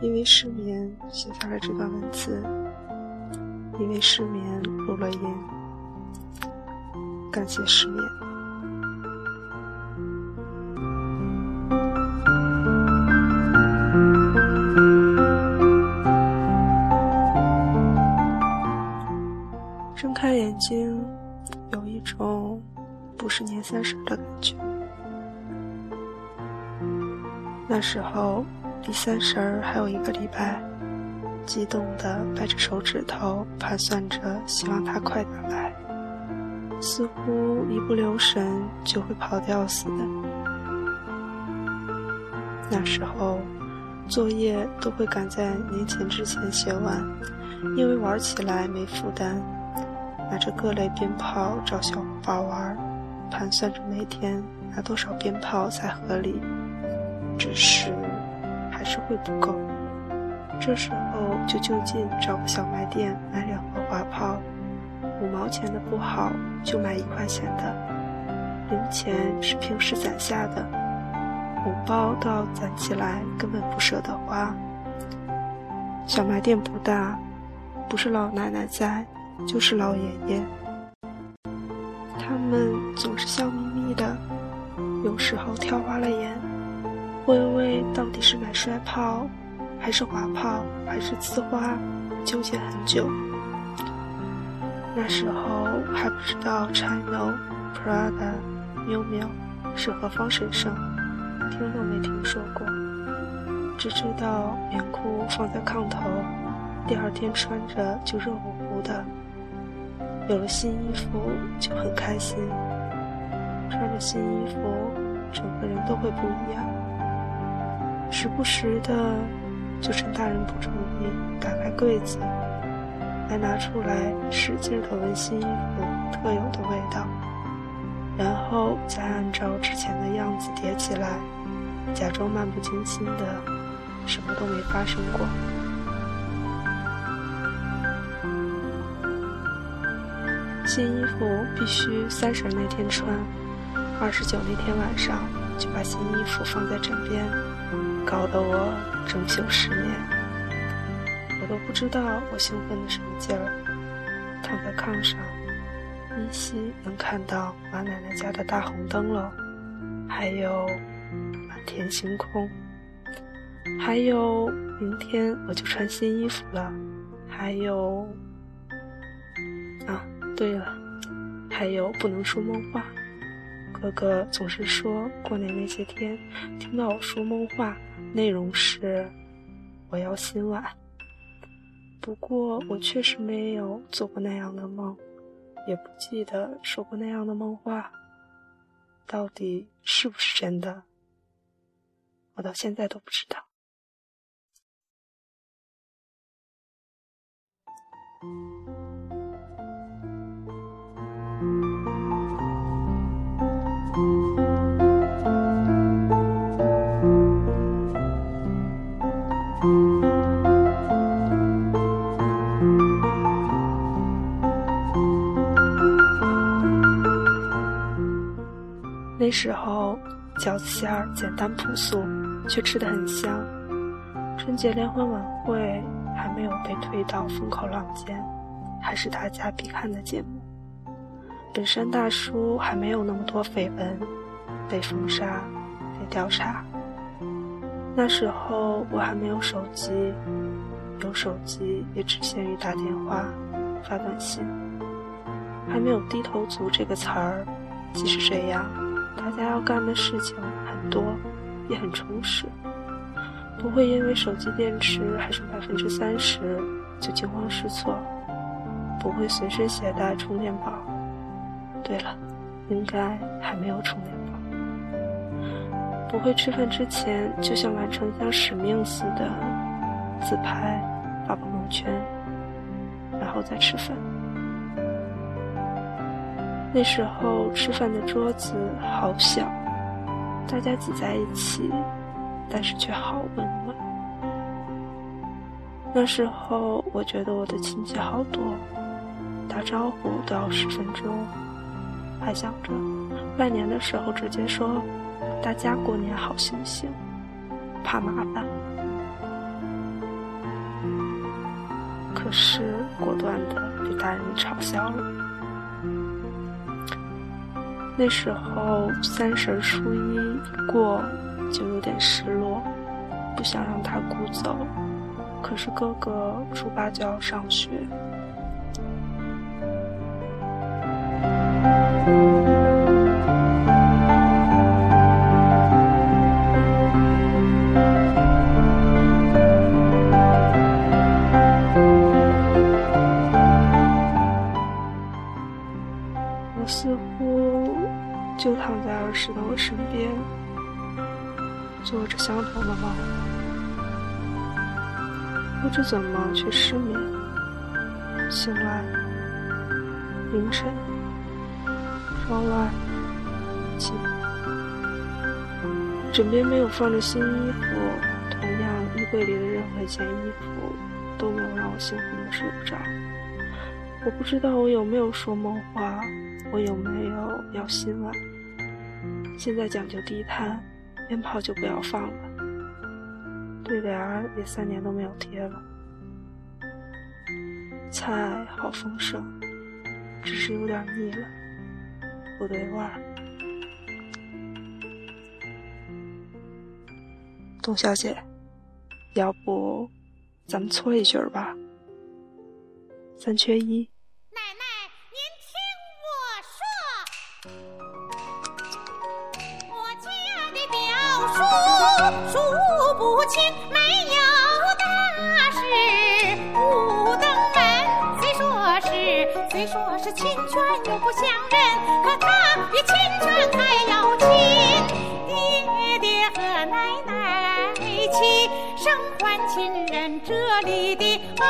因为失眠写下了这段文字，因为失眠录了音，感谢失眠。睁开眼睛，有一种不是年三十的感觉。那时候离三十还有一个礼拜，激动的掰着手指头盘算着，希望他快点来，似乎一不留神就会跑掉似的。那时候作业都会赶在年前之前写完，因为玩起来没负担。拿着各类鞭炮找小伙伴玩，盘算着每天拿多少鞭炮才合理。只是还是会不够。这时候就就近找个小卖店买两盒花炮，五毛钱的不好就买一块钱的，零钱是平时攒下的，红包都要攒起来，根本不舍得花。小卖店不大，不是老奶奶在。就是老爷爷，他们总是笑眯眯的，有时候挑花了眼，微微到底是买摔炮，还是滑炮，还是呲花，纠结很久。那时候还不知道 Chino、Prada、喵喵是何方神圣，听都没听说过，只知道棉裤放在炕头，第二天穿着就热乎乎的。有了新衣服就很开心，穿着新衣服，整个人都会不一样。时不时的，就趁大人不注意，打开柜子，来拿出来，使劲的闻新衣服特有的味道，然后再按照之前的样子叠起来，假装漫不经心的，什么都没发生过。新衣服必须三十那天穿，二十九那天晚上就把新衣服放在枕边，搞得我整宿失眠。我都不知道我兴奋的什么劲儿，躺在炕上，依稀能看到马奶奶家的大红灯笼，还有满天星空，还有明天我就穿新衣服了，还有啊。对了，还有不能说梦话。哥哥总是说过年那些天听到我说梦话，内容是我要洗碗。不过我确实没有做过那样的梦，也不记得说过那样的梦话。到底是不是真的？我到现在都不知道。那时候饺子馅儿简单朴素，却吃得很香。春节联欢晚会还没有被推到风口浪尖，还是大家必看的节目。本山大叔还没有那么多绯闻，被封杀，被调查。那时候我还没有手机，有手机也只限于打电话、发短信，还没有低头族这个词儿。即使这样。大家要干的事情很多，也很充实，不会因为手机电池还剩百分之三十就惊慌失措，不会随身携带充电宝。对了，应该还没有充电宝。不会吃饭之前就像完成一项使命似的自拍发朋友圈，然后再吃饭。那时候吃饭的桌子好小，大家挤在一起，但是却好温暖。那时候我觉得我的亲戚好多，打招呼都要十分钟，还想着拜年的时候直接说“大家过年好行行”，怕麻烦。可是果断的被大人嘲笑了。那时候三十初一一过，就有点失落，不想让他姑走。可是哥哥初八就要上学。我似乎就躺在儿时的我身边，做着相同的梦，不知怎么却失眠。醒来，凌晨，窗外，静，枕边没有放着新衣服，同样衣柜里的任何一件衣服都没有让我兴奋的睡不着。我不知道我有没有说梦话。我有没有要新碗？现在讲究低碳，鞭炮就不要放了。对联也三年都没有贴了。菜好丰盛，只是有点腻了，不对味儿。董小姐，要不咱们搓一局吧？三缺一。说是亲眷又不相认，可他比亲眷还要亲。爹爹和奶奶齐生还亲人，这里的啊